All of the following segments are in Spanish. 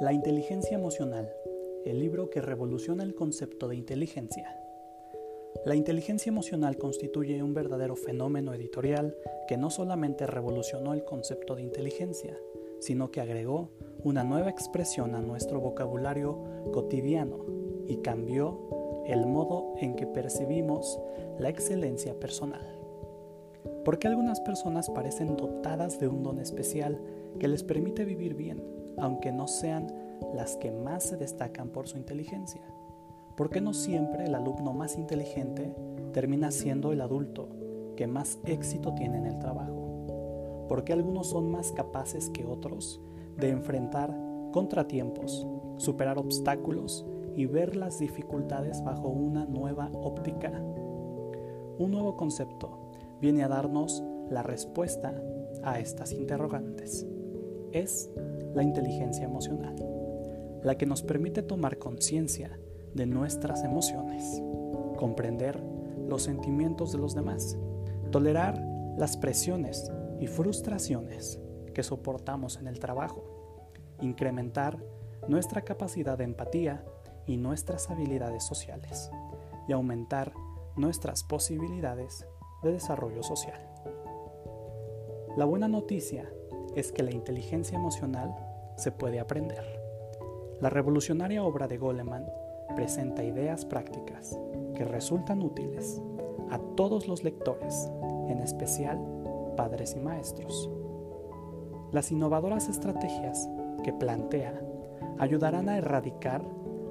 La inteligencia emocional, el libro que revoluciona el concepto de inteligencia. La inteligencia emocional constituye un verdadero fenómeno editorial que no solamente revolucionó el concepto de inteligencia, sino que agregó una nueva expresión a nuestro vocabulario cotidiano y cambió el modo en que percibimos la excelencia personal. Porque algunas personas parecen dotadas de un don especial que les permite vivir bien, aunque no sean las que más se destacan por su inteligencia. ¿Por qué no siempre el alumno más inteligente termina siendo el adulto que más éxito tiene en el trabajo? ¿Por qué algunos son más capaces que otros de enfrentar contratiempos, superar obstáculos y ver las dificultades bajo una nueva óptica? Un nuevo concepto viene a darnos la respuesta a estas interrogantes. Es la inteligencia emocional, la que nos permite tomar conciencia de nuestras emociones, comprender los sentimientos de los demás, tolerar las presiones y frustraciones que soportamos en el trabajo, incrementar nuestra capacidad de empatía y nuestras habilidades sociales y aumentar nuestras posibilidades de desarrollo social. La buena noticia es que la inteligencia emocional se puede aprender. La revolucionaria obra de Goleman presenta ideas prácticas que resultan útiles a todos los lectores, en especial padres y maestros. Las innovadoras estrategias que plantea ayudarán a erradicar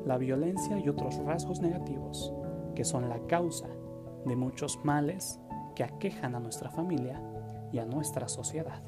la violencia y otros rasgos negativos que son la causa de muchos males que aquejan a nuestra familia y a nuestra sociedad.